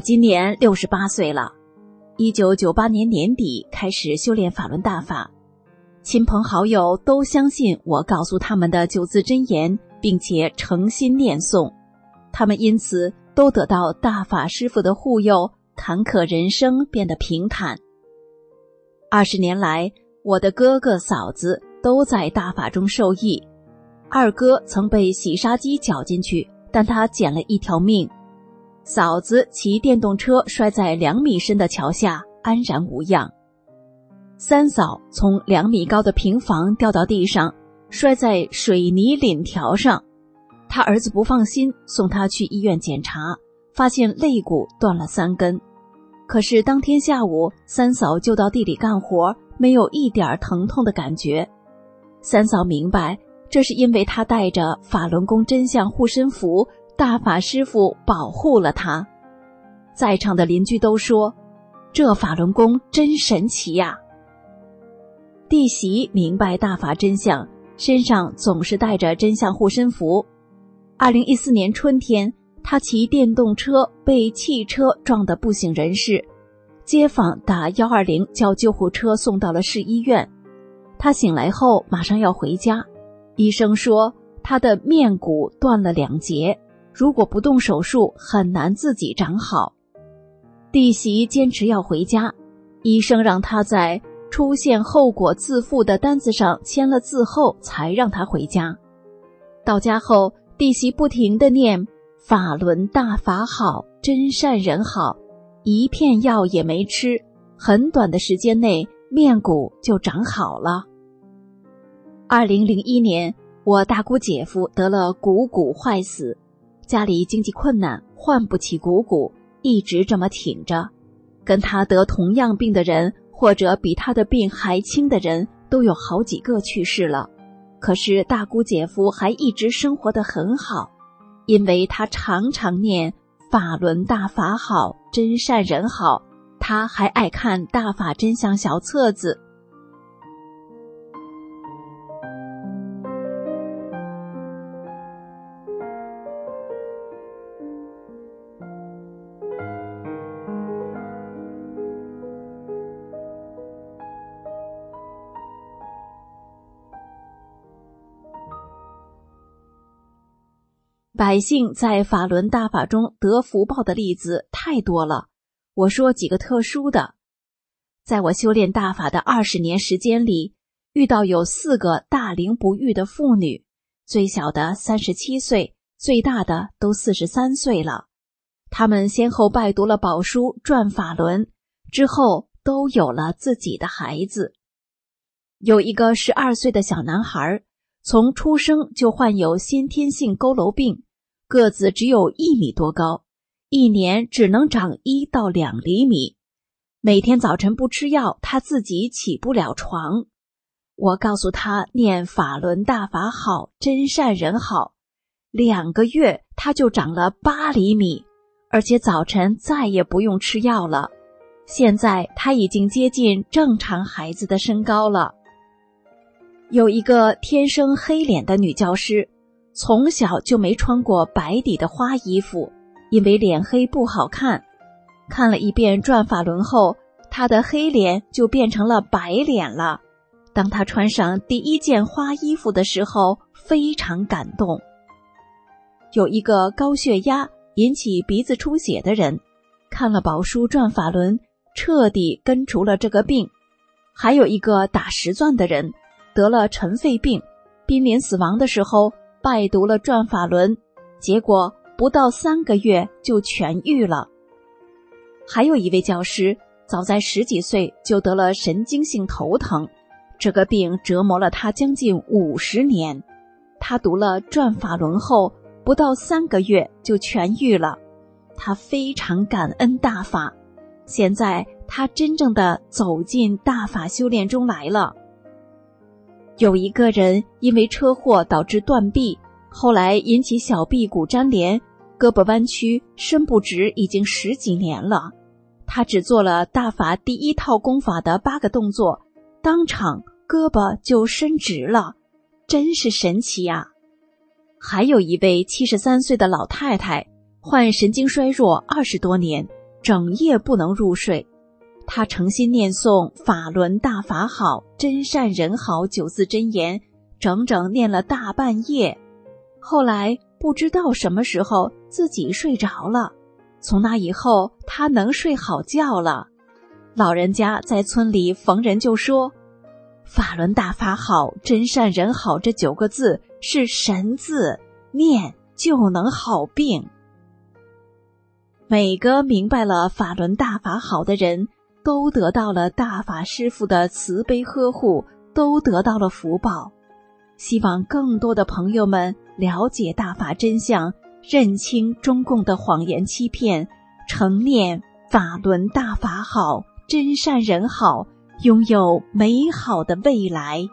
今年六十八岁了，一九九八年年底开始修炼法轮大法，亲朋好友都相信我告诉他们的九字真言，并且诚心念诵，他们因此都得到大法师傅的护佑，坎坷人生变得平坦。二十年来，我的哥哥嫂子都在大法中受益，二哥曾被洗沙机绞进去，但他捡了一条命。嫂子骑电动车摔在两米深的桥下，安然无恙。三嫂从两米高的平房掉到地上，摔在水泥檩条上。他儿子不放心，送他去医院检查，发现肋骨断了三根。可是当天下午，三嫂就到地里干活，没有一点疼痛的感觉。三嫂明白，这是因为他带着法轮功真相护身符。大法师傅保护了他，在场的邻居都说：“这法轮功真神奇呀！”弟媳明白大法真相，身上总是带着真相护身符。二零一四年春天，他骑电动车被汽车撞得不省人事，街坊打幺二零叫救护车送到了市医院。他醒来后马上要回家，医生说他的面骨断了两节。如果不动手术，很难自己长好。弟媳坚持要回家，医生让他在出现后果自负的单子上签了字后，才让他回家。到家后，弟媳不停的念“法轮大法好，真善人好”，一片药也没吃，很短的时间内面骨就长好了。二零零一年，我大姑姐夫得了股骨坏死。家里经济困难，换不起股骨，一直这么挺着。跟他得同样病的人，或者比他的病还轻的人，都有好几个去世了。可是大姑姐夫还一直生活的很好，因为他常常念“法轮大法好，真善人好”，他还爱看《大法真相》小册子。百姓在法轮大法中得福报的例子太多了。我说几个特殊的，在我修炼大法的二十年时间里，遇到有四个大龄不育的妇女，最小的三十七岁，最大的都四十三岁了。他们先后拜读了宝书，转法轮之后，都有了自己的孩子。有一个十二岁的小男孩，从出生就患有先天性佝偻病。个子只有一米多高，一年只能长一到两厘米。每天早晨不吃药，他自己起不了床。我告诉他念法轮大法好，真善人好。两个月他就长了八厘米，而且早晨再也不用吃药了。现在他已经接近正常孩子的身高了。有一个天生黑脸的女教师，从小就没穿过白底的花衣服，因为脸黑不好看。看了一遍转法轮后，他的黑脸就变成了白脸了。当他穿上第一件花衣服的时候，非常感动。有一个高血压引起鼻子出血的人，看了宝书转法轮，彻底根除了这个病。还有一个打石钻的人，得了尘肺病，濒临死亡的时候拜读了转法轮，结果不到三个月就痊愈了。还有一位教师，早在十几岁就得了神经性头疼，这个病折磨了他将近五十年。他读了转法轮后，不到三个月就痊愈了。他非常感恩大法，现在他真正的走进大法修炼中来了。有一个人因为车祸导致断臂，后来引起小臂骨粘连，胳膊弯曲，伸不直，已经十几年了。他只做了大法第一套功法的八个动作，当场胳膊就伸直了，真是神奇呀！还有一位七十三岁的老太太，患神经衰弱二十多年，整夜不能入睡。他诚心念诵“法轮大法好，真善人好”九字真言，整整念了大半夜。后来不知道什么时候自己睡着了。从那以后，他能睡好觉了。老人家在村里逢人就说：“法轮大法好，真善人好。”这九个字是神字，念就能好病。每个明白了法轮大法好的人，都得到了大法师父的慈悲呵护，都得到了福报。希望更多的朋友们了解大法真相。认清中共的谎言欺骗，成念法轮大法好，真善人好，拥有美好的未来。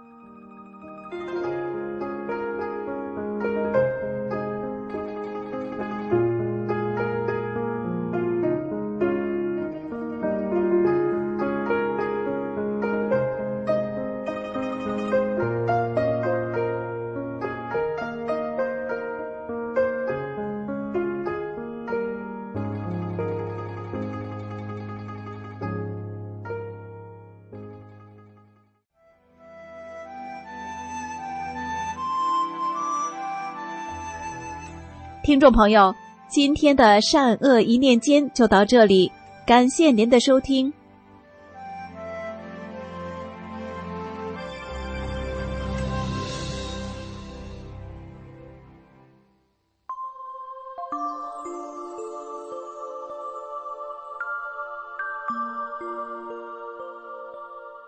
众朋友，今天的善恶一念间就到这里，感谢您的收听。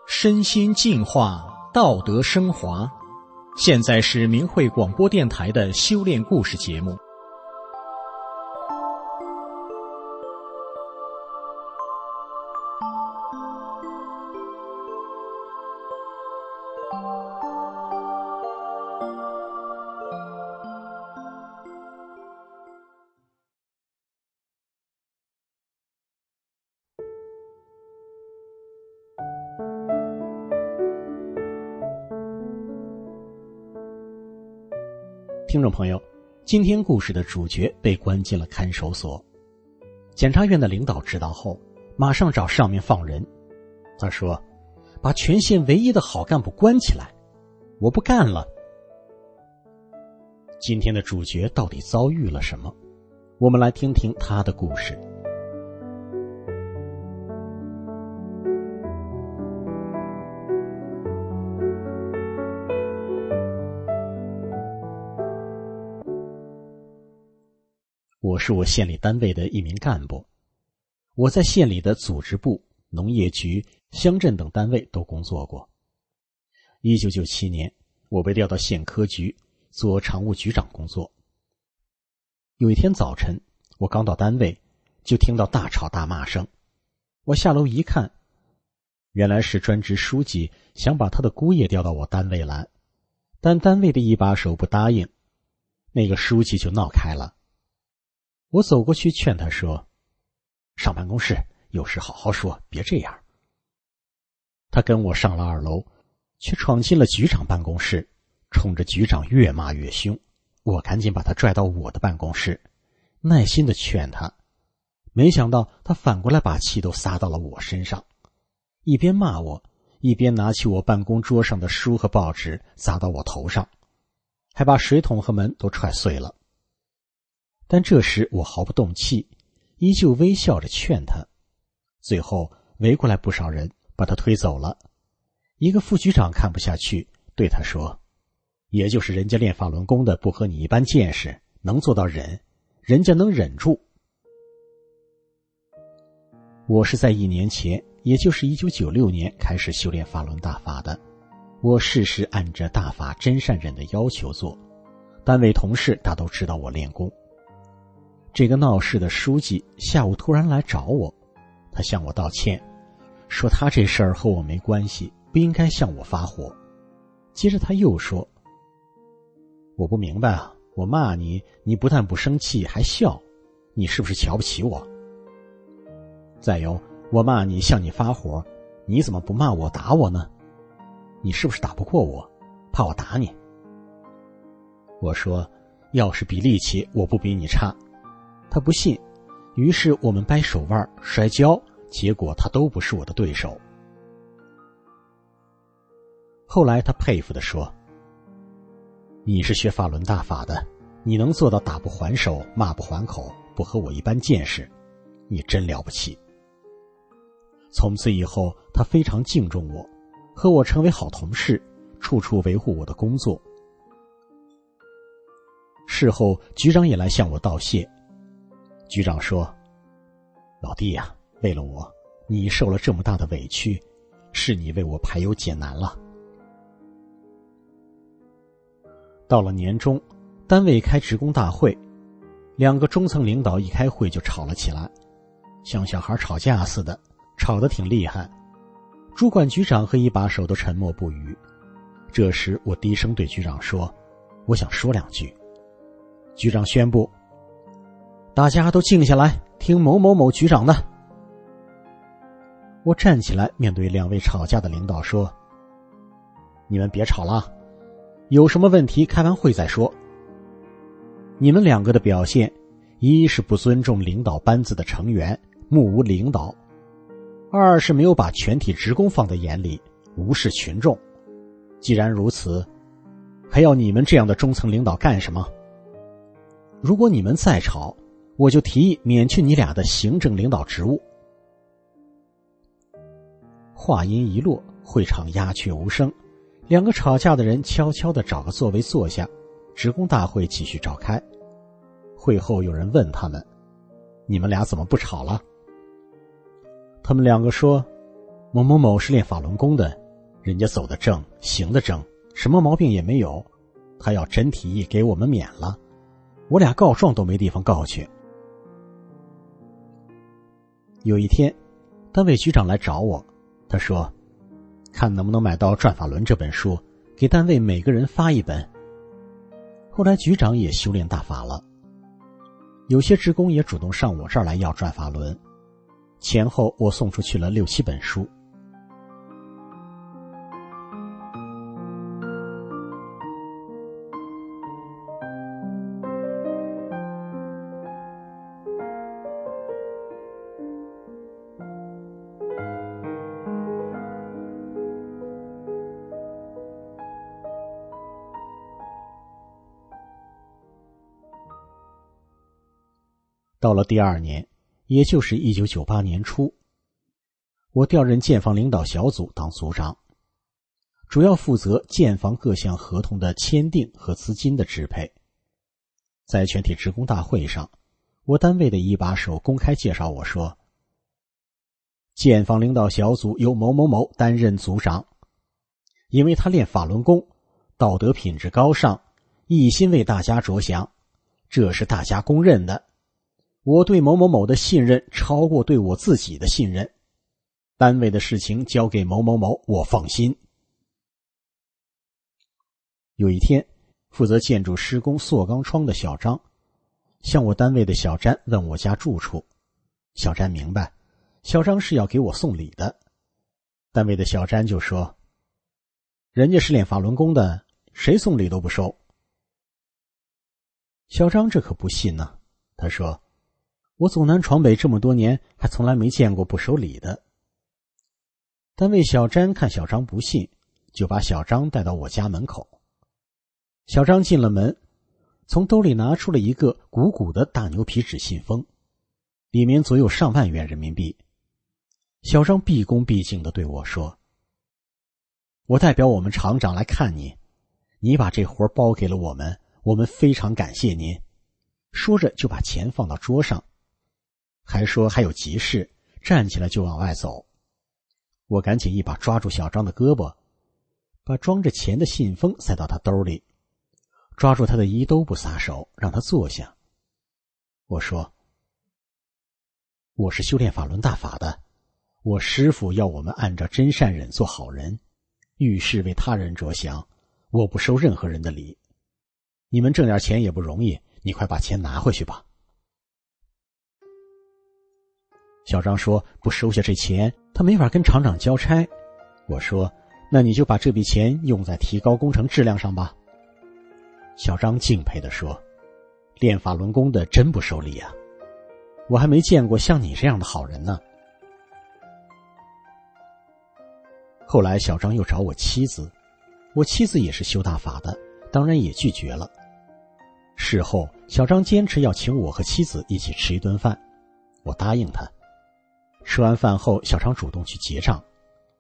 身心净化，道德升华。现在是明慧广播电台的修炼故事节目。听众朋友，今天故事的主角被关进了看守所。检察院的领导知道后，马上找上面放人。他说：“把全县唯一的好干部关起来，我不干了。”今天的主角到底遭遇了什么？我们来听听他的故事。是我县里单位的一名干部，我在县里的组织部、农业局、乡镇等单位都工作过。一九九七年，我被调到县科局做常务局长工作。有一天早晨，我刚到单位，就听到大吵大骂声，我下楼一看，原来是专职书记想把他的姑爷调到我单位来，但单位的一把手不答应，那个书记就闹开了。我走过去劝他说：“上办公室有事好好说，别这样。”他跟我上了二楼，却闯进了局长办公室，冲着局长越骂越凶。我赶紧把他拽到我的办公室，耐心的劝他。没想到他反过来把气都撒到了我身上，一边骂我，一边拿起我办公桌上的书和报纸砸到我头上，还把水桶和门都踹碎了。但这时我毫不动气，依旧微笑着劝他。最后围过来不少人把他推走了。一个副局长看不下去，对他说：“也就是人家练法轮功的不和你一般见识，能做到忍，人家能忍住。”我是在一年前，也就是一九九六年开始修炼法轮大法的。我事事按着大法真善忍的要求做，单位同事大都知道我练功。这个闹事的书记下午突然来找我，他向我道歉，说他这事儿和我没关系，不应该向我发火。接着他又说：“我不明白啊，我骂你，你不但不生气，还笑，你是不是瞧不起我？”再有，我骂你向你发火，你怎么不骂我打我呢？你是不是打不过我，怕我打你？我说，要是比力气，我不比你差。他不信，于是我们掰手腕、摔跤，结果他都不是我的对手。后来他佩服的说：“你是学法轮大法的，你能做到打不还手、骂不还口，不和我一般见识，你真了不起。”从此以后，他非常敬重我，和我成为好同事，处处维护我的工作。事后，局长也来向我道谢。局长说：“老弟呀，为了我，你受了这么大的委屈，是你为我排忧解难了。”到了年终，单位开职工大会，两个中层领导一开会就吵了起来，像小孩吵架似的。吵得挺厉害，主管局长和一把手都沉默不语。这时，我低声对局长说：“我想说两句。”局长宣布：“大家都静下来，听某某某局长的。”我站起来，面对两位吵架的领导说：“你们别吵了，有什么问题开完会再说。你们两个的表现，一是不尊重领导班子的成员，目无领导。”二是没有把全体职工放在眼里，无视群众。既然如此，还要你们这样的中层领导干什么？如果你们再吵，我就提议免去你俩的行政领导职务。话音一落，会场鸦雀无声，两个吵架的人悄悄的找个座位坐下。职工大会继续召开。会后有人问他们：“你们俩怎么不吵了？”他们两个说：“某某某是练法轮功的，人家走的正，行的正，什么毛病也没有。他要真提议给我们免了，我俩告状都没地方告去。”有一天，单位局长来找我，他说：“看能不能买到《转法轮》这本书，给单位每个人发一本。”后来局长也修炼大法了，有些职工也主动上我这儿来要《转法轮》。前后我送出去了六七本书。到了第二年。也就是一九九八年初，我调任建房领导小组当组长，主要负责建房各项合同的签订和资金的支配。在全体职工大会上，我单位的一把手公开介绍我说：“建房领导小组由某某某担任组长，因为他练法轮功，道德品质高尚，一心为大家着想，这是大家公认的。”我对某某某的信任超过对我自己的信任，单位的事情交给某某某，我放心。有一天，负责建筑施工塑钢窗的小张，向我单位的小詹问我家住处。小詹明白，小张是要给我送礼的。单位的小詹就说：“人家是练法轮功的，谁送礼都不收。”小张这可不信呢。他说：“我走南闯北这么多年，还从来没见过不收礼的。”单位小詹看小张不信，就把小张带到我家门口。小张进了门，从兜里拿出了一个鼓鼓的大牛皮纸信封，里面足有上万元人民币。小张毕恭毕敬的对我说：“我代表我们厂长来看你，你把这活包给了我们，我们非常感谢您。”说着就把钱放到桌上，还说还有急事，站起来就往外走。我赶紧一把抓住小张的胳膊，把装着钱的信封塞到他兜里。抓住他的衣兜不撒手，让他坐下。我说：“我是修炼法轮大法的，我师傅要我们按照真善忍做好人，遇事为他人着想。我不收任何人的礼。你们挣点钱也不容易，你快把钱拿回去吧。”小张说：“不收下这钱，他没法跟厂长交差。”我说：“那你就把这笔钱用在提高工程质量上吧。”小张敬佩的说：“练法轮功的真不收礼啊，我还没见过像你这样的好人呢。”后来小张又找我妻子，我妻子也是修大法的，当然也拒绝了。事后，小张坚持要请我和妻子一起吃一顿饭，我答应他。吃完饭后，小张主动去结账，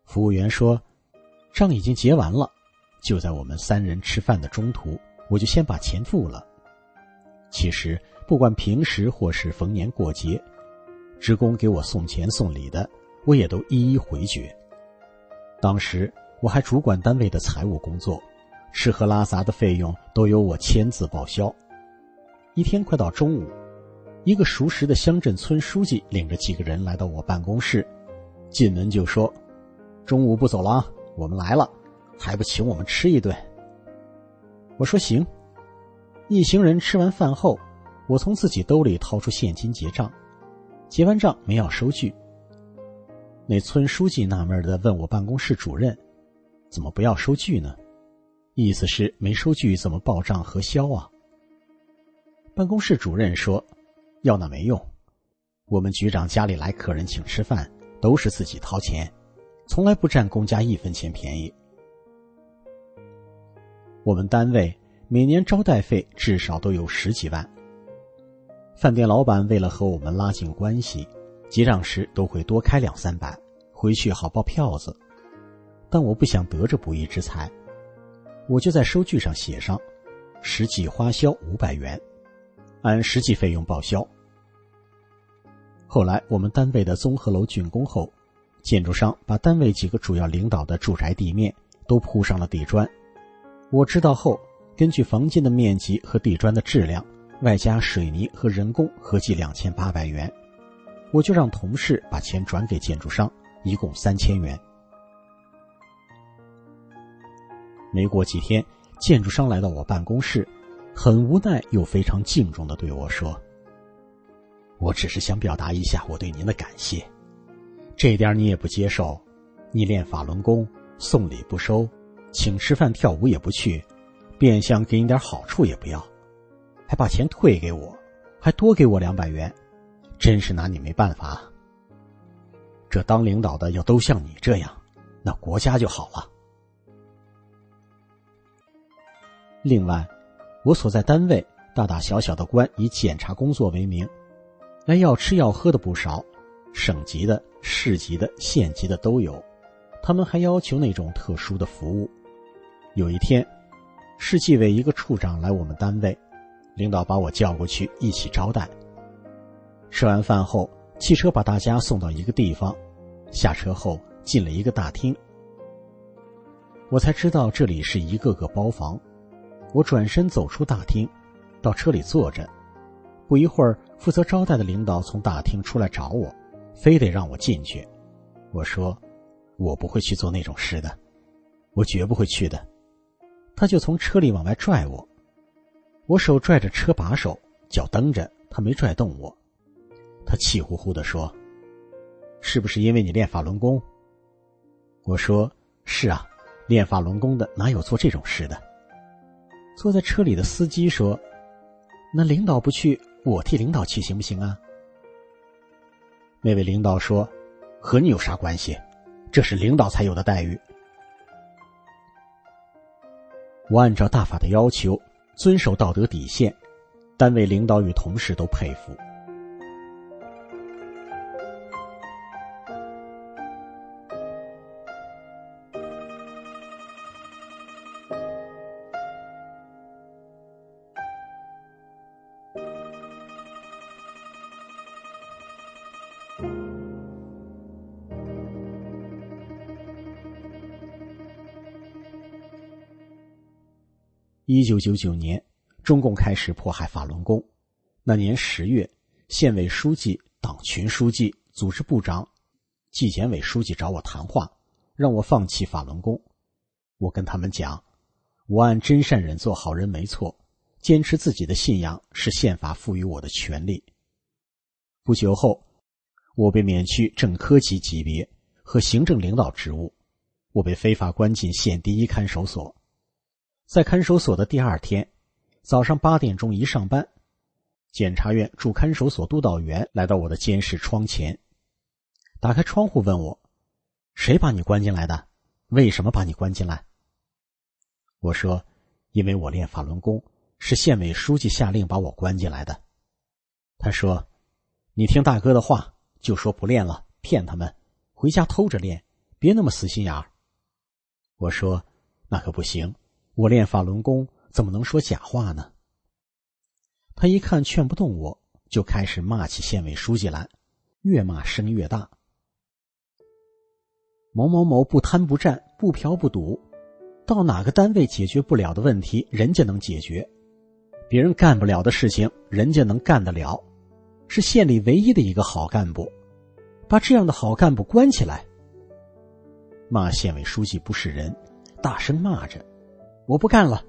服务员说：“账已经结完了。”就在我们三人吃饭的中途。我就先把钱付了。其实，不管平时或是逢年过节，职工给我送钱送礼的，我也都一一回绝。当时我还主管单位的财务工作，吃喝拉撒的费用都由我签字报销。一天快到中午，一个熟识的乡镇村书记领着几个人来到我办公室，进门就说：“中午不走了啊，我们来了，还不请我们吃一顿？”我说行。一行人吃完饭后，我从自己兜里掏出现金结账，结完账没要收据。那村书记纳闷的问我办公室主任：“怎么不要收据呢？”意思是没收据怎么报账核销啊？办公室主任说：“要那没用，我们局长家里来客人请吃饭都是自己掏钱，从来不占公家一分钱便宜。”我们单位每年招待费至少都有十几万。饭店老板为了和我们拉近关系，结账时都会多开两三百，回去好报票子。但我不想得这不义之财，我就在收据上写上实际花销五百元，按实际费用报销。后来我们单位的综合楼竣工后，建筑商把单位几个主要领导的住宅地面都铺上了地砖。我知道后，根据房间的面积和地砖的质量，外加水泥和人工，合计两千八百元，我就让同事把钱转给建筑商，一共三千元。没过几天，建筑商来到我办公室，很无奈又非常敬重的对我说：“我只是想表达一下我对您的感谢，这点你也不接受，你练法轮功，送礼不收。”请吃饭跳舞也不去，变相给你点好处也不要，还把钱退给我，还多给我两百元，真是拿你没办法。这当领导的要都像你这样，那国家就好了。另外，我所在单位大大小小的官以检查工作为名，来要吃要喝的不少，省级的、市级的、县级的都有，他们还要求那种特殊的服务。有一天，市纪委一个处长来我们单位，领导把我叫过去一起招待。吃完饭后，汽车把大家送到一个地方，下车后进了一个大厅，我才知道这里是一个个包房。我转身走出大厅，到车里坐着。不一会儿，负责招待的领导从大厅出来找我，非得让我进去。我说：“我不会去做那种事的，我绝不会去的。”他就从车里往外拽我，我手拽着车把手，脚蹬着，他没拽动我。他气呼呼的说：“是不是因为你练法轮功？”我说：“是啊，练法轮功的哪有做这种事的？”坐在车里的司机说：“那领导不去，我替领导去行不行啊？”那位领导说：“和你有啥关系？这是领导才有的待遇。”我按照大法的要求，遵守道德底线，单位领导与同事都佩服。一九九九年，中共开始迫害法轮功。那年十月，县委书记、党群书记、组织部长、纪检委书记找我谈话，让我放弃法轮功。我跟他们讲，我按真善忍做好人没错，坚持自己的信仰是宪法赋予我的权利。不久后，我被免去正科级级别和行政领导职务，我被非法关进县第一看守所。在看守所的第二天，早上八点钟一上班，检察院驻看守所督导员来到我的监视窗前，打开窗户问我：“谁把你关进来的？为什么把你关进来？”我说：“因为我练法轮功，是县委书记下令把我关进来的。”他说：“你听大哥的话，就说不练了，骗他们，回家偷着练，别那么死心眼儿。”我说：“那可不行。”我练法轮功怎么能说假话呢？他一看劝不动我，就开始骂起县委书记来，越骂声越大。某某某不贪不占不嫖不赌，到哪个单位解决不了的问题，人家能解决；别人干不了的事情，人家能干得了，是县里唯一的一个好干部。把这样的好干部关起来，骂县委书记不是人，大声骂着。我不干了，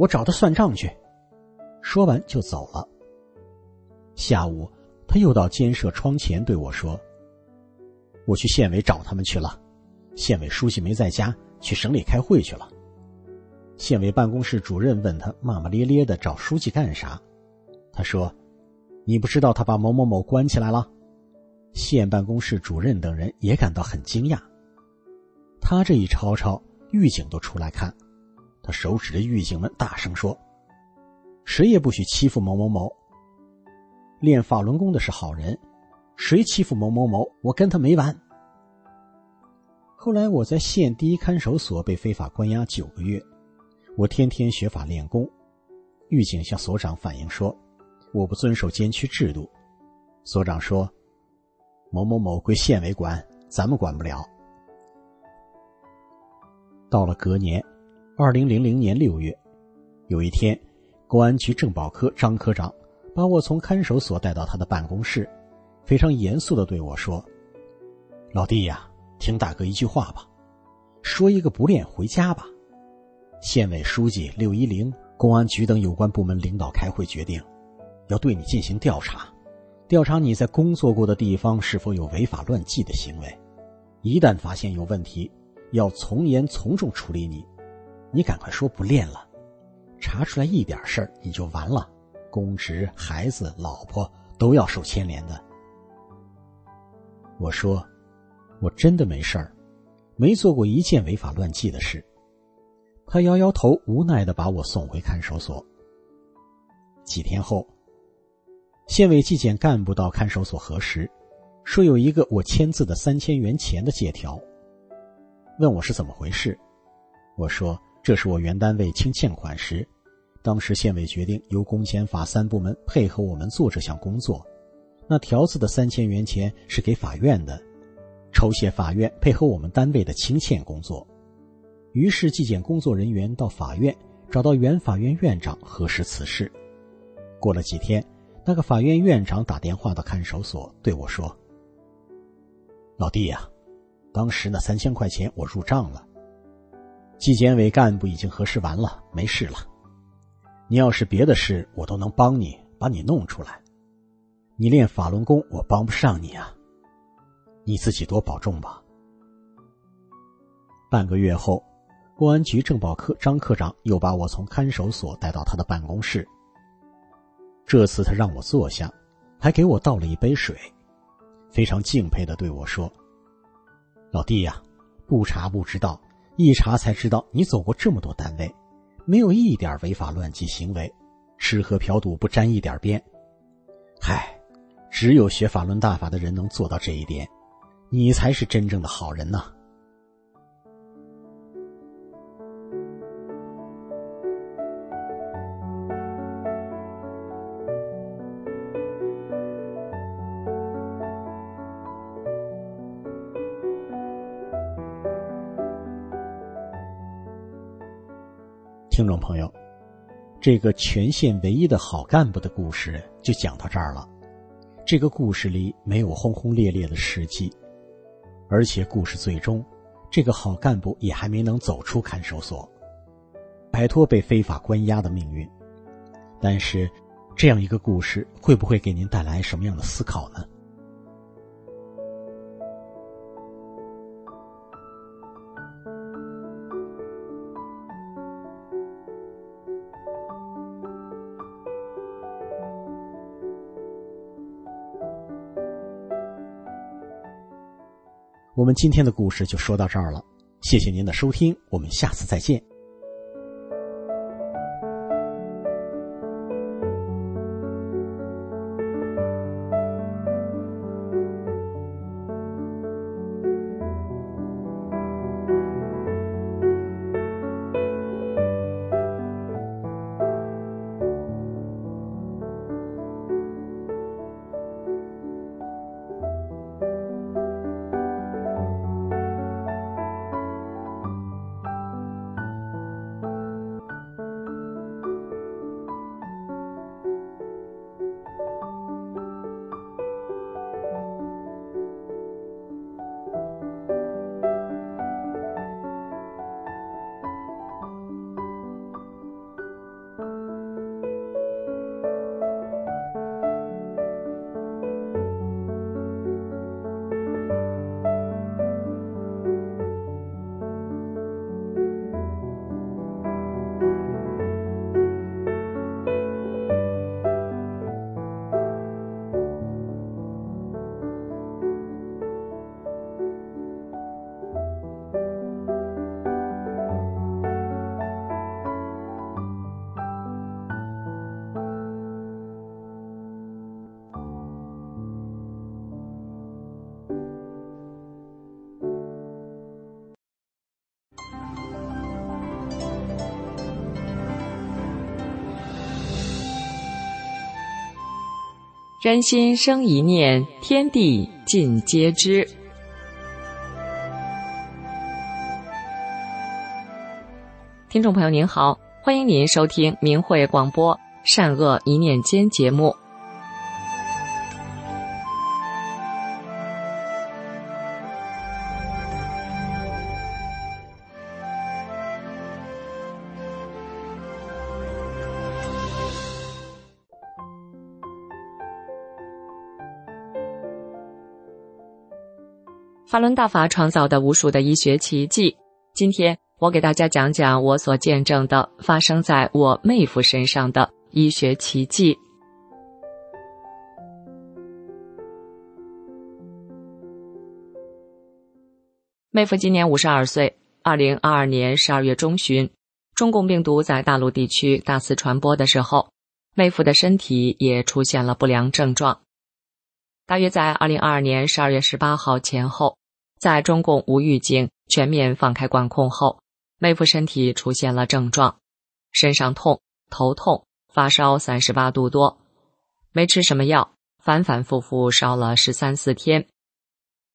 我找他算账去。说完就走了。下午，他又到监舍窗前对我说：“我去县委找他们去了，县委书记没在家，去省里开会去了。”县委办公室主任问他骂骂咧咧的找书记干啥？他说：“你不知道他把某某某关起来了？”县办公室主任等人也感到很惊讶。他这一吵吵，狱警都出来看。他手指着狱警们，大声说：“谁也不许欺负某某某。练法轮功的是好人，谁欺负某某某，我跟他没完。”后来我在县第一看守所被非法关押九个月，我天天学法练功。狱警向所长反映说：“我不遵守监区制度。”所长说：“某某某归县委管，咱们管不了。”到了隔年。二零零零年六月，有一天，公安局政保科张科长把我从看守所带到他的办公室，非常严肃的对我说：“老弟呀，听大哥一句话吧，说一个不练回家吧。县委书记六一零、公安局等有关部门领导开会决定，要对你进行调查，调查你在工作过的地方是否有违法乱纪的行为，一旦发现有问题，要从严从重处理你。”你赶快说不练了，查出来一点事儿你就完了，公职、孩子、老婆都要受牵连的。我说，我真的没事儿，没做过一件违法乱纪的事。他摇摇头，无奈的把我送回看守所。几天后，县委纪检干部到看守所核实，说有一个我签字的三千元钱的借条，问我是怎么回事。我说。这是我原单位清欠款时，当时县委决定由公检法三部门配合我们做这项工作。那条子的三千元钱是给法院的，酬谢法院配合我们单位的清欠工作。于是纪检工作人员到法院找到原法院院长核实此事。过了几天，那个法院院长打电话到看守所对我说：“老弟呀，当时那三千块钱我入账了。纪检委干部已经核实完了，没事了。你要是别的事，我都能帮你把你弄出来。你练法轮功，我帮不上你啊。你自己多保重吧。半个月后，公安局政保科张科长又把我从看守所带到他的办公室。这次他让我坐下，还给我倒了一杯水，非常敬佩的对我说：“老弟呀，不查不知道，一查才知道你走过这么多单位，没有一点违法乱纪行为，吃喝嫖赌不沾一点边。嗨，只有学法轮大法的人能做到这一点，你才是真正的好人呐。”听众朋友，这个全县唯一的好干部的故事就讲到这儿了。这个故事里没有轰轰烈烈的事迹，而且故事最终，这个好干部也还没能走出看守所，摆脱被非法关押的命运。但是，这样一个故事会不会给您带来什么样的思考呢？我们今天的故事就说到这儿了，谢谢您的收听，我们下次再见。人心生一念，天地尽皆知。听众朋友您好，欢迎您收听明慧广播《善恶一念间》节目。法轮大法创造的无数的医学奇迹，今天我给大家讲讲我所见证的发生在我妹夫身上的医学奇迹。妹夫今年五十二岁，二零二二年十二月中旬，中共病毒在大陆地区大肆传播的时候，妹夫的身体也出现了不良症状。大约在二零二二年十二月十八号前后。在中共无预警全面放开管控后，妹夫身体出现了症状：身上痛、头痛、发烧三十八度多，没吃什么药，反反复复烧了十三四天。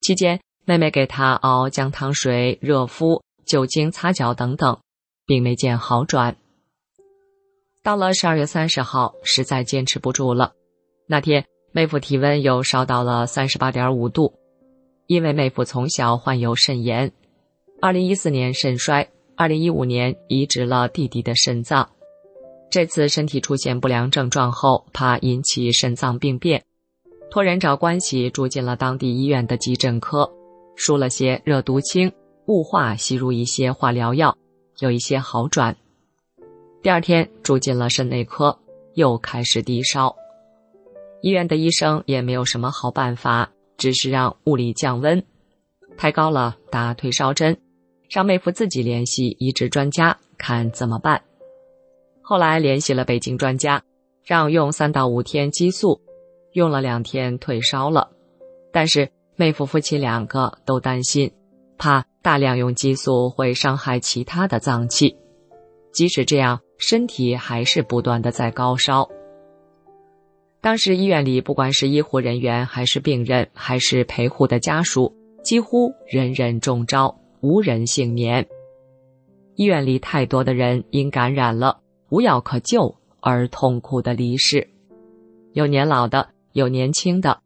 期间，妹妹给他熬姜汤水、热敷、酒精擦脚等等，并没见好转。到了十二月三十号，实在坚持不住了。那天，妹夫体温又烧到了三十八点五度。因为妹夫从小患有肾炎，二零一四年肾衰，二零一五年移植了弟弟的肾脏。这次身体出现不良症状后，怕引起肾脏病变，托人找关系住进了当地医院的急诊科，输了些热毒清，雾化吸入一些化疗药，有一些好转。第二天住进了肾内科，又开始低烧，医院的医生也没有什么好办法，只是让物理降温，太高了打退烧针，让妹夫自己联系移植专家看怎么办。后来联系了北京专家，让用三到五天激素，用了两天退烧了。但是妹夫夫妻两个都担心，怕大量用激素会伤害其他的脏器。即使这样，身体还是不断的在高烧。当时医院里，不管是医护人员，还是病人，还是陪护的家属，几乎人人中招，无人幸免。医院里太多的人因感染了。无药可救而痛苦的离世，有年老的，有年轻的，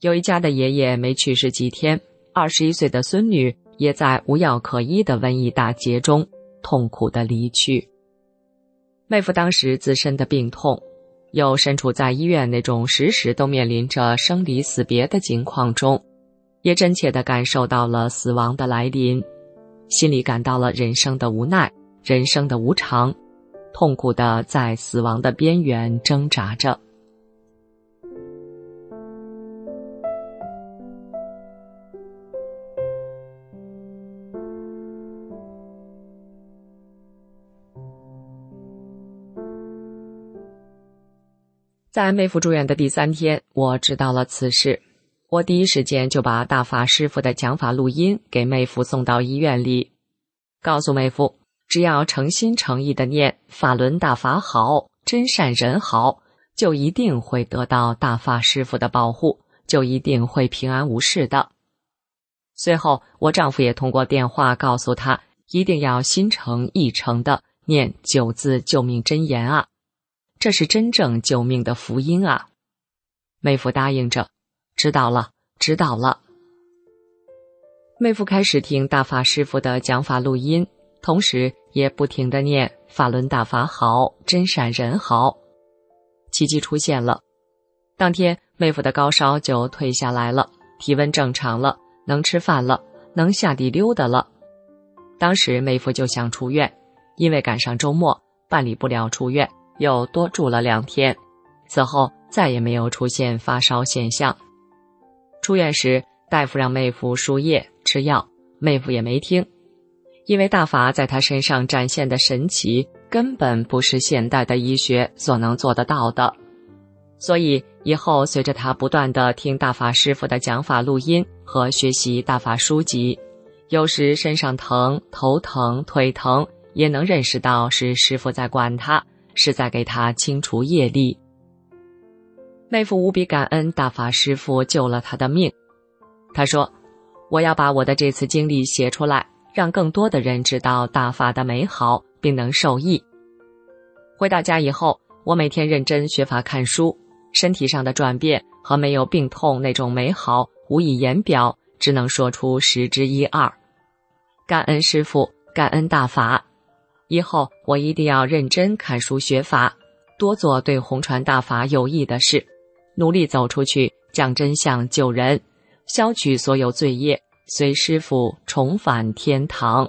有一家的爷爷没去世几天，二十一岁的孙女也在无药可医的瘟疫大劫中痛苦的离去。妹夫当时自身的病痛，又身处在医院那种时时都面临着生离死别的境况中，也真切地感受到了死亡的来临，心里感到了人生的无奈，人生的无常。痛苦的在死亡的边缘挣扎着。在妹夫住院的第三天，我知道了此事，我第一时间就把大法师傅的讲法录音给妹夫送到医院里，告诉妹夫。只要诚心诚意的念法轮大法好，真善人好，就一定会得到大法师傅的保护，就一定会平安无事的。随后，我丈夫也通过电话告诉他，一定要心诚意诚的念九字救命真言啊，这是真正救命的福音啊！妹夫答应着，知道了，知道了。妹夫开始听大法师傅的讲法录音。同时，也不停的念“法轮大法好，真善人好”，奇迹出现了。当天，妹夫的高烧就退下来了，体温正常了，能吃饭了，能下地溜达了。当时，妹夫就想出院，因为赶上周末，办理不了出院，又多住了两天。此后，再也没有出现发烧现象。出院时，大夫让妹夫输液吃药，妹夫也没听。因为大法在他身上展现的神奇，根本不是现代的医学所能做得到的，所以以后随着他不断的听大法师傅的讲法录音和学习大法书籍，有时身上疼、头疼、腿疼，也能认识到是师傅在管他，是在给他清除业力。妹夫无比感恩大法师傅救了他的命，他说：“我要把我的这次经历写出来。”让更多的人知道大法的美好，并能受益。回到家以后，我每天认真学法看书，身体上的转变和没有病痛那种美好无以言表，只能说出十之一二。感恩师傅，感恩大法。以后我一定要认真看书学法，多做对红传大法有益的事，努力走出去，讲真相救人，消去所有罪业。随师傅重返天堂。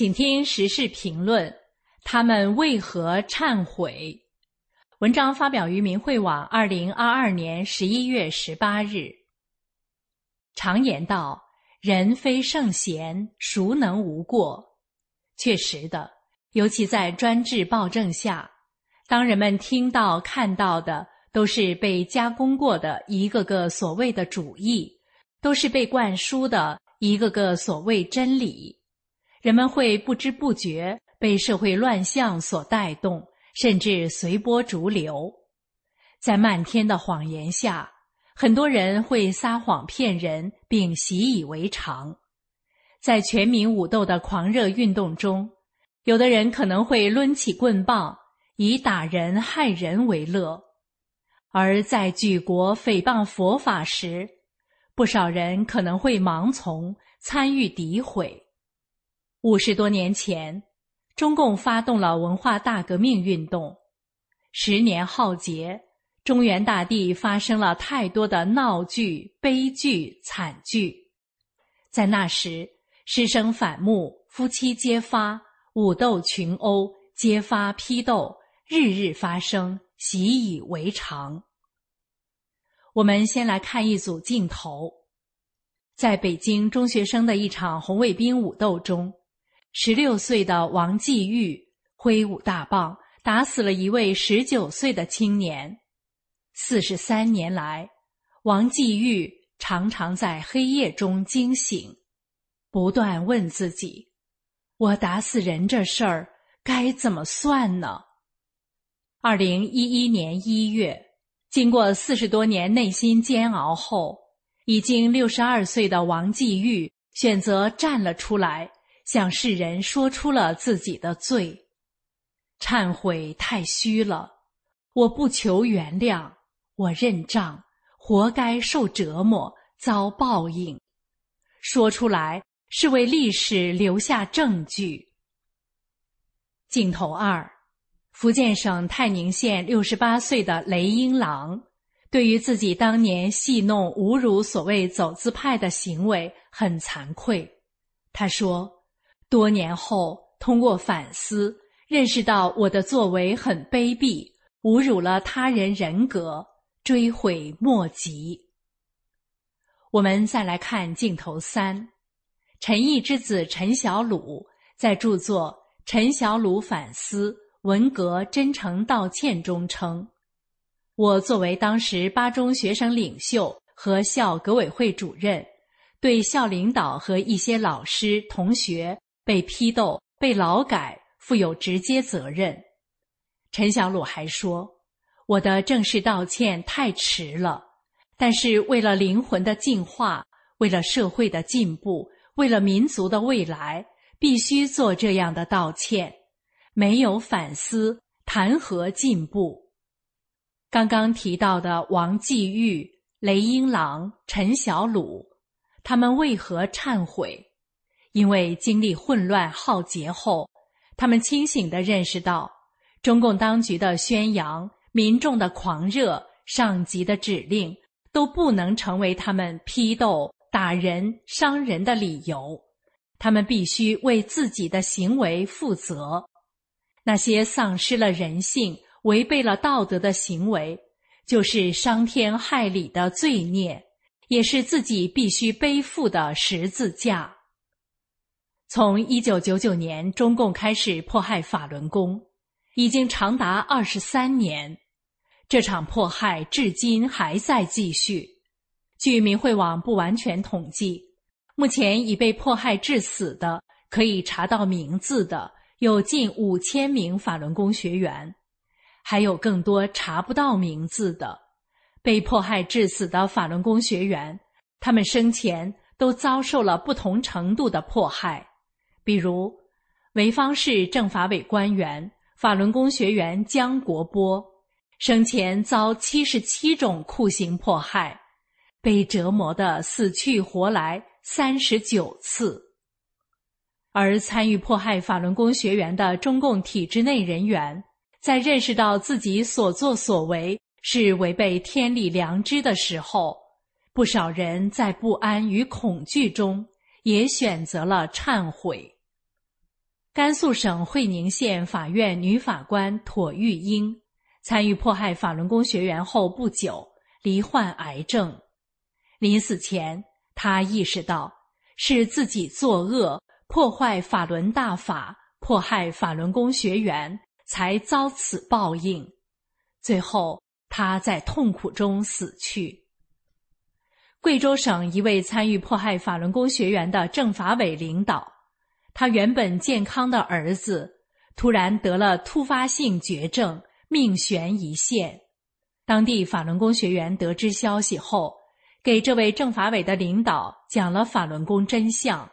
请听时事评论：他们为何忏悔？文章发表于明慧网，二零二二年十一月十八日。常言道：“人非圣贤，孰能无过？”确实的，尤其在专制暴政下。当人们听到、看到的都是被加工过的一个个所谓的主义，都是被灌输的一个个所谓真理，人们会不知不觉被社会乱象所带动，甚至随波逐流。在漫天的谎言下，很多人会撒谎骗人，并习以为常。在全民武斗的狂热运动中，有的人可能会抡起棍棒。以打人害人为乐，而在举国诽谤佛法时，不少人可能会盲从参与诋毁。五十多年前，中共发动了文化大革命运动，十年浩劫，中原大地发生了太多的闹剧、悲剧、惨剧。在那时，师生反目、夫妻揭发、武斗群殴、揭发批斗。日日发生，习以为常。我们先来看一组镜头，在北京中学生的一场红卫兵武斗中，十六岁的王继玉挥舞大棒，打死了一位十九岁的青年。四十三年来，王继玉常常在黑夜中惊醒，不断问自己：“我打死人这事儿该怎么算呢？”二零一一年一月，经过四十多年内心煎熬后，已经六十二岁的王继玉选择站了出来，向世人说出了自己的罪。忏悔太虚了，我不求原谅，我认账，活该受折磨，遭报应。说出来是为历史留下证据。镜头二。福建省泰宁县六十八岁的雷英郎，对于自己当年戏弄、侮辱所谓走资派的行为很惭愧。他说：“多年后，通过反思，认识到我的作为很卑鄙，侮辱了他人人格，追悔莫及。”我们再来看镜头三，陈毅之子陈小鲁在著作《陈小鲁反思》。文革真诚道歉中称：“我作为当时八中学生领袖和校革委会主任，对校领导和一些老师同学被批斗、被劳改负有直接责任。”陈小鲁还说：“我的正式道歉太迟了，但是为了灵魂的进化，为了社会的进步，为了民族的未来，必须做这样的道歉。”没有反思，谈何进步？刚刚提到的王继玉、雷英郎、陈小鲁，他们为何忏悔？因为经历混乱浩劫后，他们清醒地认识到，中共当局的宣扬、民众的狂热、上级的指令，都不能成为他们批斗、打人、伤人的理由。他们必须为自己的行为负责。那些丧失了人性、违背了道德的行为，就是伤天害理的罪孽，也是自己必须背负的十字架。从一九九九年中共开始迫害法轮功，已经长达二十三年，这场迫害至今还在继续。据明慧网不完全统计，目前已被迫害致死的，可以查到名字的。有近五千名法轮功学员，还有更多查不到名字的被迫害致死的法轮功学员。他们生前都遭受了不同程度的迫害，比如潍坊市政法委官员、法轮功学员姜国波，生前遭七十七种酷刑迫害，被折磨的死去活来三十九次。而参与迫害法轮功学员的中共体制内人员，在认识到自己所作所为是违背天理良知的时候，不少人在不安与恐惧中，也选择了忏悔。甘肃省会宁县法院女法官妥玉英，参与迫害法轮功学员后不久，罹患癌症。临死前，她意识到是自己作恶，破坏法轮大法，迫害法轮功学员，才遭此报应。最后，她在痛苦中死去。贵州省一位参与迫害法轮功学员的政法委领导。他原本健康的儿子突然得了突发性绝症，命悬一线。当地法轮功学员得知消息后，给这位政法委的领导讲了法轮功真相。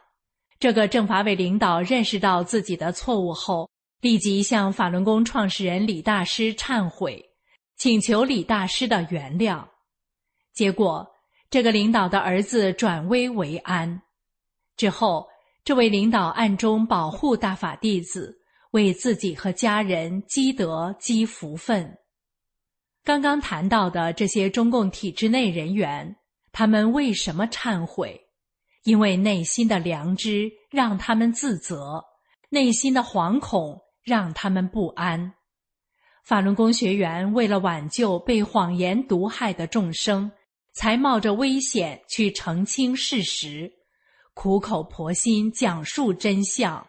这个政法委领导认识到自己的错误后，立即向法轮功创始人李大师忏悔，请求李大师的原谅。结果，这个领导的儿子转危为安。之后。这位领导暗中保护大法弟子，为自己和家人积德积福分。刚刚谈到的这些中共体制内人员，他们为什么忏悔？因为内心的良知让他们自责，内心的惶恐让他们不安。法轮功学员为了挽救被谎言毒害的众生，才冒着危险去澄清事实。苦口婆心讲述真相，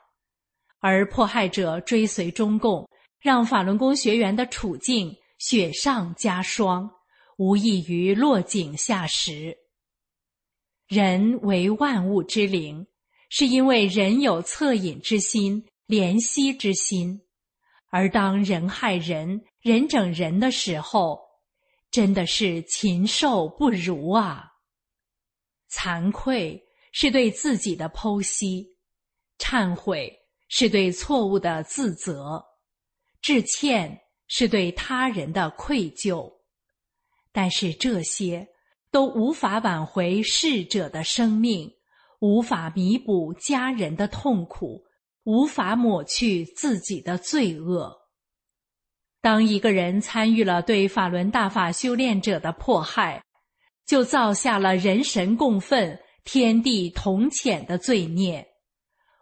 而迫害者追随中共，让法轮功学员的处境雪上加霜，无异于落井下石。人为万物之灵，是因为人有恻隐之心、怜惜之心，而当人害人、人整人的时候，真的是禽兽不如啊！惭愧。是对自己的剖析，忏悔是对错误的自责，致歉是对他人的愧疚，但是这些都无法挽回逝者的生命，无法弥补家人的痛苦，无法抹去自己的罪恶。当一个人参与了对法轮大法修炼者的迫害，就造下了人神共愤。天地同谴的罪孽，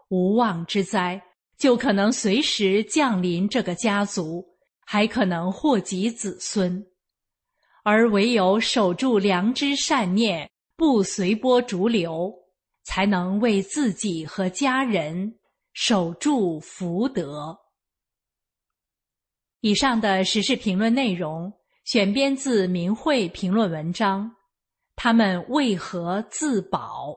无妄之灾就可能随时降临这个家族，还可能祸及子孙。而唯有守住良知善念，不随波逐流，才能为自己和家人守住福德。以上的时事评论内容选编自明慧评论文章。他们为何自保？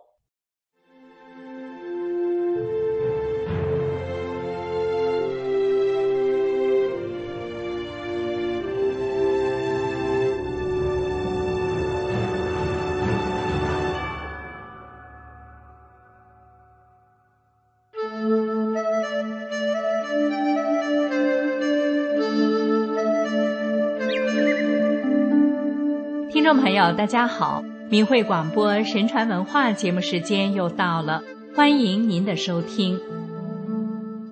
众朋友，大家好。明慧广播神传文化节目时间又到了，欢迎您的收听。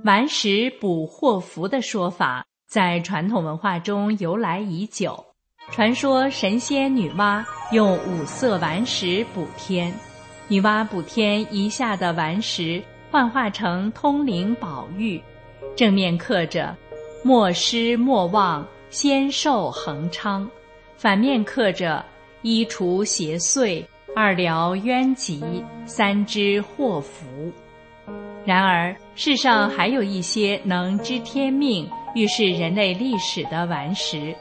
顽石补祸福的说法在传统文化中由来已久。传说神仙女娲用五色顽石补天，女娲补天遗下的顽石幻化成通灵宝玉，正面刻着“莫失莫忘，仙寿恒昌”，反面刻着。一除邪祟，二疗冤疾，三知祸福。然而，世上还有一些能知天命、预示人类历史的顽石，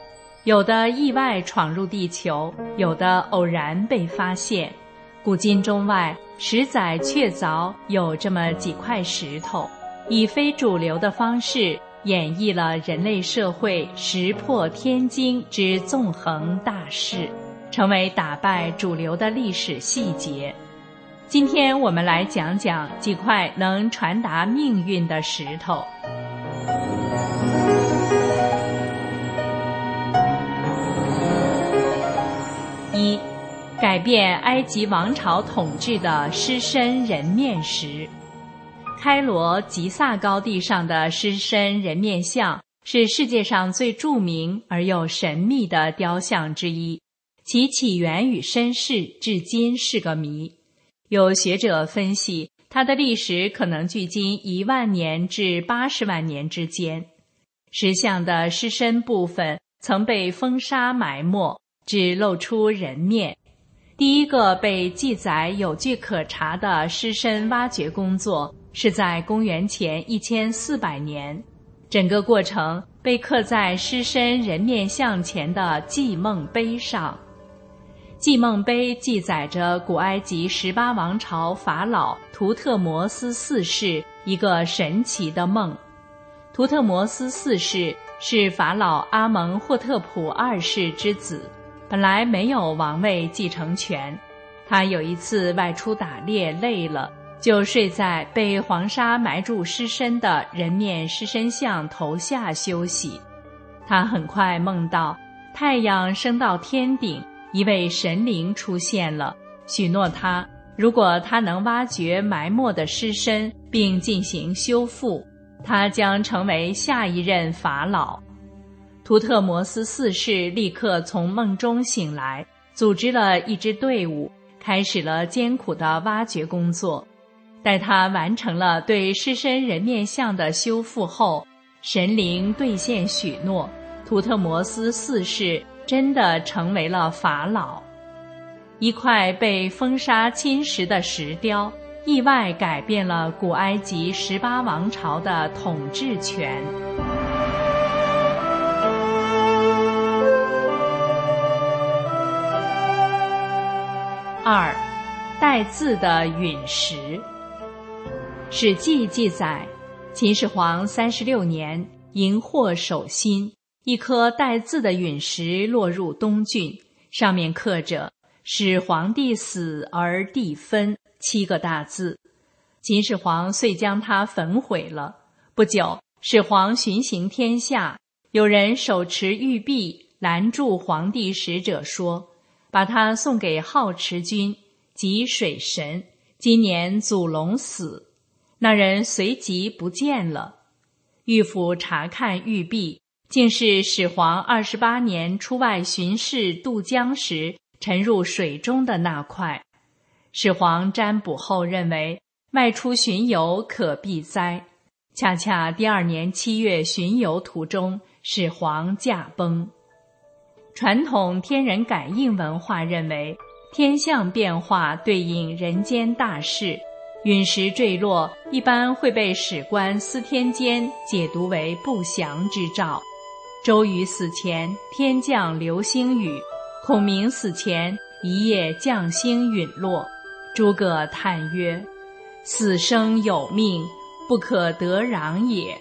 有的意外闯入地球，有的偶然被发现。古今中外，十载确凿有这么几块石头，以非主流的方式演绎了人类社会石破天惊之纵横大事。成为打败主流的历史细节。今天我们来讲讲几块能传达命运的石头。一，改变埃及王朝统治的狮身人面石。开罗吉萨高地上的狮身人面像是世界上最著名而又神秘的雕像之一，其起源与身世至今是个谜。有学者分析，它的历史可能距今一万年至八十万年之间。石像的狮身部分曾被风沙埋没，只露出人面。第一个被记载有据可查的狮身挖掘工作是在公元前一千四百年。整个过程被刻在狮身人面像前的祭梦碑上。祭梦碑记载着古埃及十八王朝法老图特摩斯四世一个神奇的梦。图特摩斯四世是法老阿蒙霍特普二世之子，本来没有王位继承权。他有一次外出打猎，累了。就睡在被黄沙埋住尸身的人面狮身像头下休息。他很快梦到太阳升到天顶，一位神灵出现了，许诺他，如果他能挖掘埋没的尸身并进行修复，他将成为下一任法老。图特摩斯四世立刻从梦中醒来，组织了一支队伍，开始了艰苦的挖掘工作。待他完成了对狮身人面像的修复后，神灵兑现许诺，图特摩斯四世真的成为了法老。一块被风沙侵蚀的石雕，意外改变了古埃及十八王朝的统治权。二，带字的陨石。《史记》记载，秦始皇三十六年，荧惑守心，一颗带字的陨石落入东郡，上面刻着“始皇帝死而地分”七个大字。秦始皇遂将它焚毁了。不久，始皇巡行天下，有人手持玉璧拦住皇帝使者，说：“把它送给好持君，即水神。今年祖龙死。”那人随即不见了。玉府查看玉璧，竟是始皇二十八年出外巡视渡江时沉入水中的那块。始皇占卜后认为，外出巡游可避灾。恰恰第二年七月巡游途中，始皇驾崩。传统天人感应文化认为，天象变化对应人间大事。陨石坠落一般会被史官司天监解读为不祥之兆。周瑜死前天降流星雨，孔明死前一夜将星陨落。诸葛叹曰：“死生有命，不可得攘也。”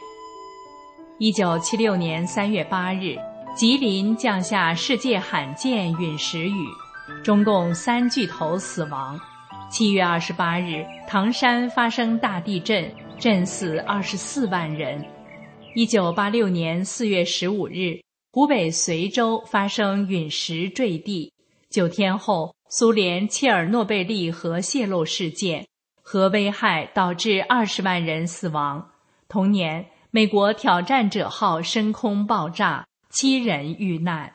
一九七六年三月八日，吉林降下世界罕见陨石雨，中共三巨头死亡。七月二十八日，唐山发生大地震，震死二十四万人。一九八六年四月十五日，湖北随州发生陨石坠地。九天后，苏联切尔诺贝利核泄漏事件，核危害导致二十万人死亡。同年，美国挑战者号升空爆炸，七人遇难。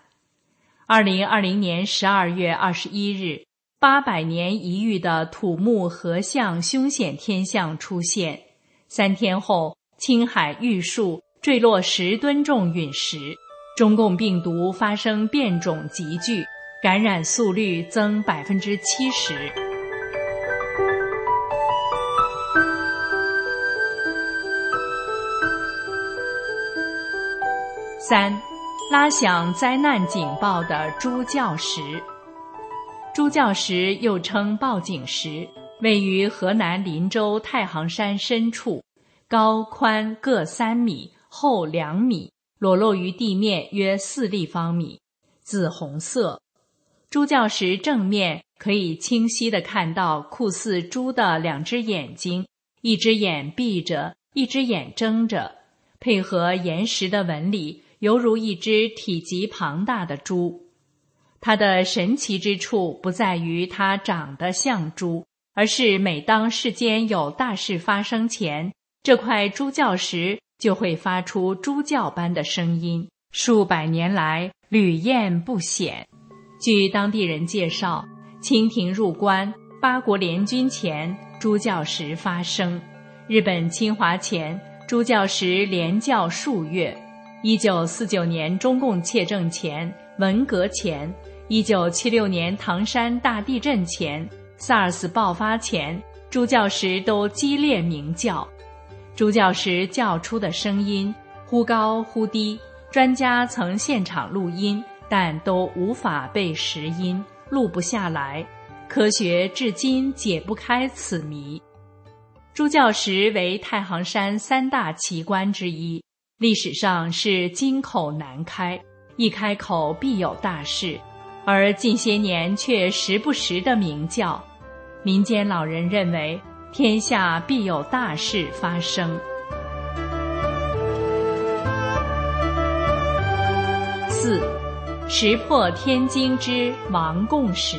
二零二零年十二月二十一日。八百年一遇的土木合相凶险天象出现，三天后，青海玉树坠落十吨重陨石，中共病毒发生变种急剧，感染速率增百分之七十。三，拉响灾难警报的猪叫时。朱教石又称报警石，位于河南林州太行山深处，高宽各三米，厚两米，裸露于地面约四立方米，紫红色。朱教石正面可以清晰地看到酷似猪的两只眼睛，一只眼闭着，一只眼睁着，配合岩石的纹理，犹如一只体积庞大的猪。它的神奇之处不在于它长得像猪，而是每当世间有大事发生前，这块猪教石就会发出猪叫般的声音，数百年来屡验不鲜。据当地人介绍，清廷入关、八国联军前，猪叫时发生；日本侵华前，猪叫时连叫数月；一九四九年中共窃政前、文革前、一九七六年唐山大地震前、SARS 爆发前，猪叫时都激烈鸣叫。猪叫时叫出的声音忽高忽低，专家曾现场录音，但都无法被识音，录不下来。科学至今解不开此谜。猪叫石为太行山三大奇观之一，历史上是金口难开，一开口必有大事，而近些年却时不时的鸣叫。民间老人认为。天下必有大事发生。四，石破天惊之王贡石。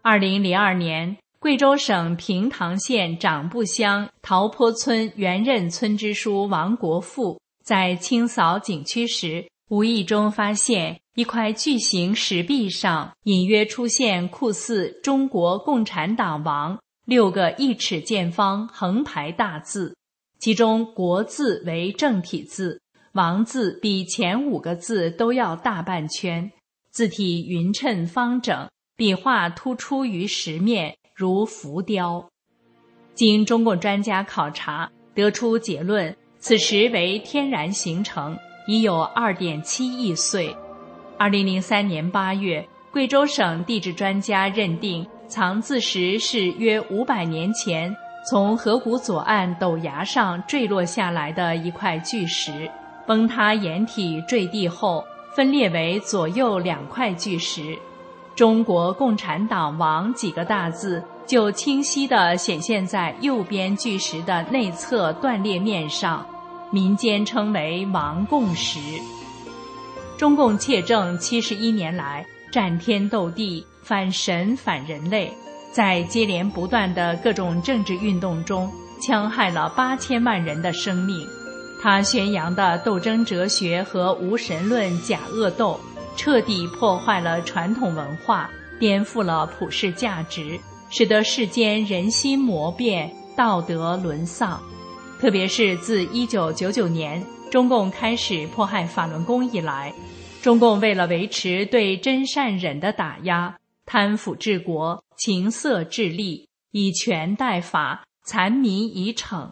二零零二年，贵州省平塘县长布乡桃坡村原任村支书王国富在清扫景区时，无意中发现一块巨型石壁上隐约出现酷似“中国共产党王”。六个一尺见方横排大字，其中“国”字为正体字，“王”字比前五个字都要大半圈，字体匀称方整，笔画突出于石面，如浮雕。经中共专家考察，得出结论：此石为天然形成，已有二点七亿岁。二零零三年八月，贵州省地质专家认定。藏字石是约五百年前从河谷左岸陡崖上坠落下来的一块巨石，崩塌掩体坠地后分裂为左右两块巨石，“中国共产党王”几个大字就清晰地显现在右边巨石的内侧断裂面上，民间称为“王贡石”。中共窃政七十一年来，战天斗地。反神反人类，在接连不断的各种政治运动中，戕害了八千万人的生命。他宣扬的斗争哲学和无神论假恶斗，彻底破坏了传统文化，颠覆了普世价值，使得世间人心魔变，道德沦丧。特别是自一九九九年中共开始迫害法轮功以来，中共为了维持对真善忍的打压。贪腐治国，情色治吏，以权代法，残民以惩。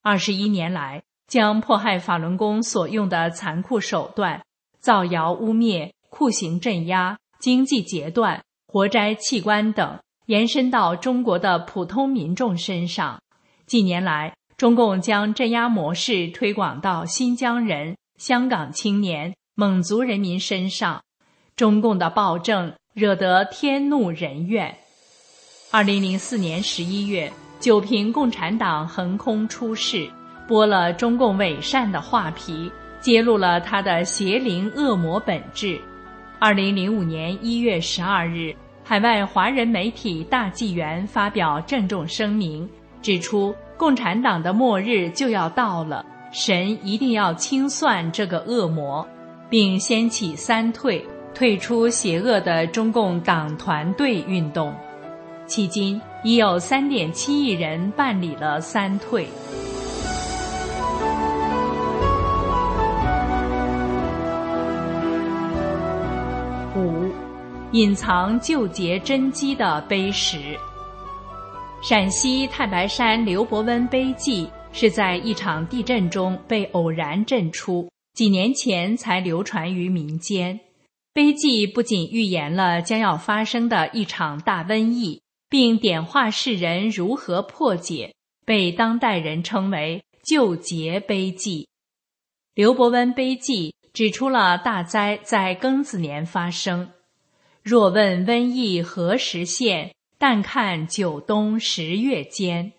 二十一年来，将迫害法轮功所用的残酷手段——造谣污蔑、酷刑镇压、经济截断、活摘器官等，延伸到中国的普通民众身上。近年来，中共将镇压模式推广到新疆人、香港青年、蒙族人民身上。中共的暴政。惹得天怒人怨。二零零四年十一月，九平共产党横空出世，剥了中共伪善的画皮，揭露了他的邪灵恶魔本质。二零零五年一月十二日，海外华人媒体大纪元发表郑重声明，指出共产党的末日就要到了，神一定要清算这个恶魔，并掀起三退。退出邪恶的中共党团队运动，迄今已有三点七亿人办理了三退。五，隐藏救劫真机的碑石。陕西太白山刘伯温碑记是在一场地震中被偶然震出，几年前才流传于民间。碑记不仅预言了将要发生的一场大瘟疫，并点化世人如何破解，被当代人称为“救劫碑记”。刘伯温碑记指出了大灾在庚子年发生。若问瘟疫何时现，但看九冬十月间。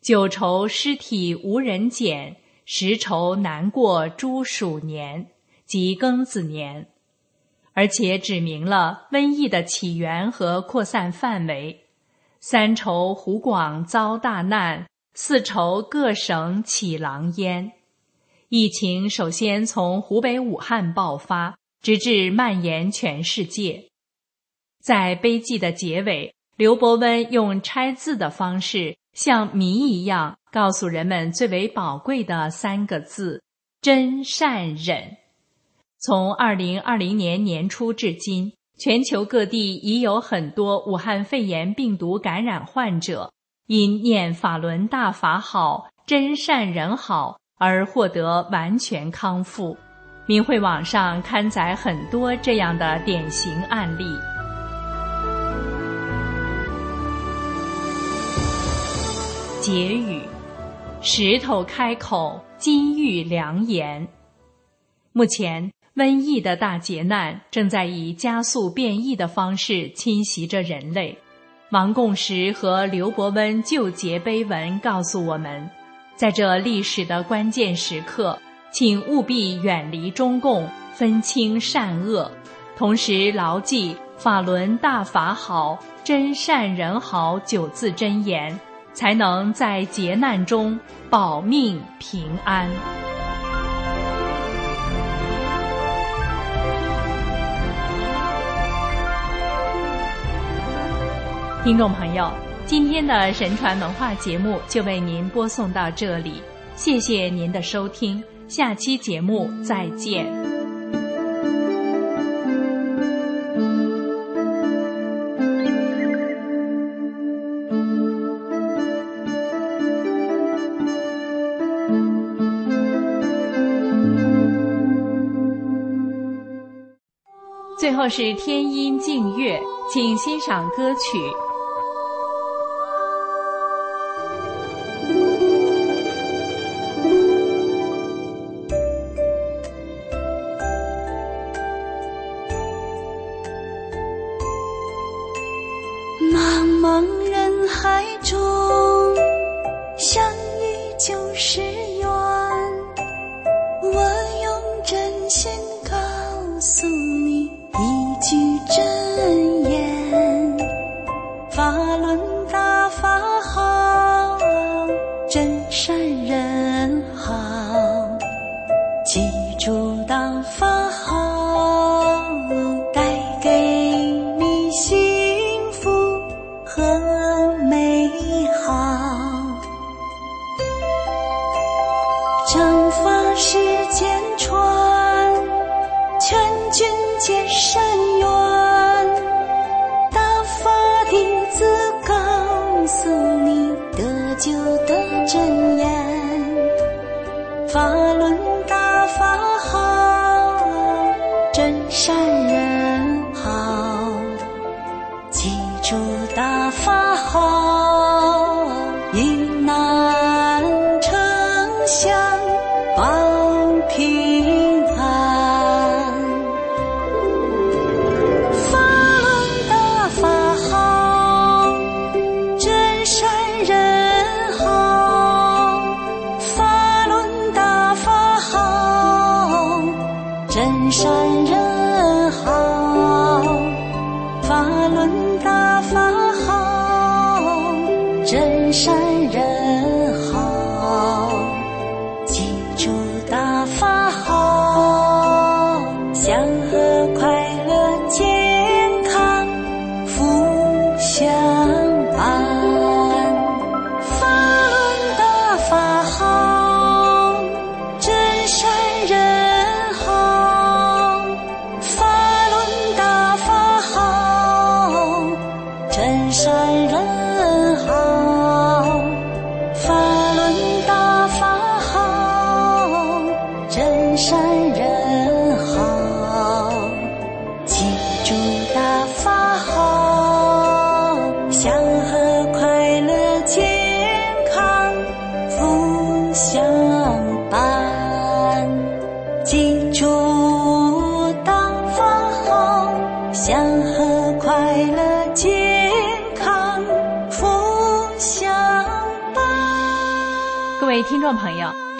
九愁尸体无人捡，十愁难过猪鼠年，即庚子年。而且指明了瘟疫的起源和扩散范围：三愁湖广遭大难，四愁各省起狼烟。疫情首先从湖北武汉爆发，直至蔓延全世界。在悲剧的结尾，刘伯温用拆字的方式，像谜一样告诉人们最为宝贵的三个字：真善忍。从二零二零年年初至今，全球各地已有很多武汉肺炎病毒感染患者，因念法轮大法好、真善忍好而获得完全康复。明慧网上刊载很多这样的典型案例。结语：石头开口，金玉良言。目前，瘟疫的大劫难正在以加速变异的方式侵袭着人类。王贡石和刘伯温救劫碑文告诉我们，在这历史的关键时刻，请务必远离中共，分清善恶，同时牢记“法轮大法好，真善人好”九字真言。才能在劫难中保命平安。听众朋友，今天的神传文化节目就为您播送到这里，谢谢您的收听，下期节目再见。后是天音静月，请欣赏歌曲。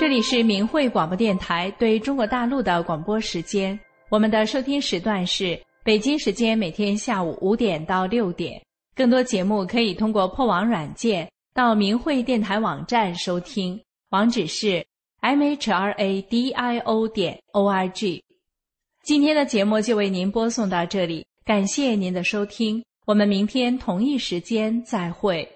这里是明慧广播电台对中国大陆的广播时间。我们的收听时段是北京时间每天下午五点到六点。更多节目可以通过破网软件到明慧电台网站收听，网址是 m h r a d i o 点 o r g。今天的节目就为您播送到这里，感谢您的收听，我们明天同一时间再会。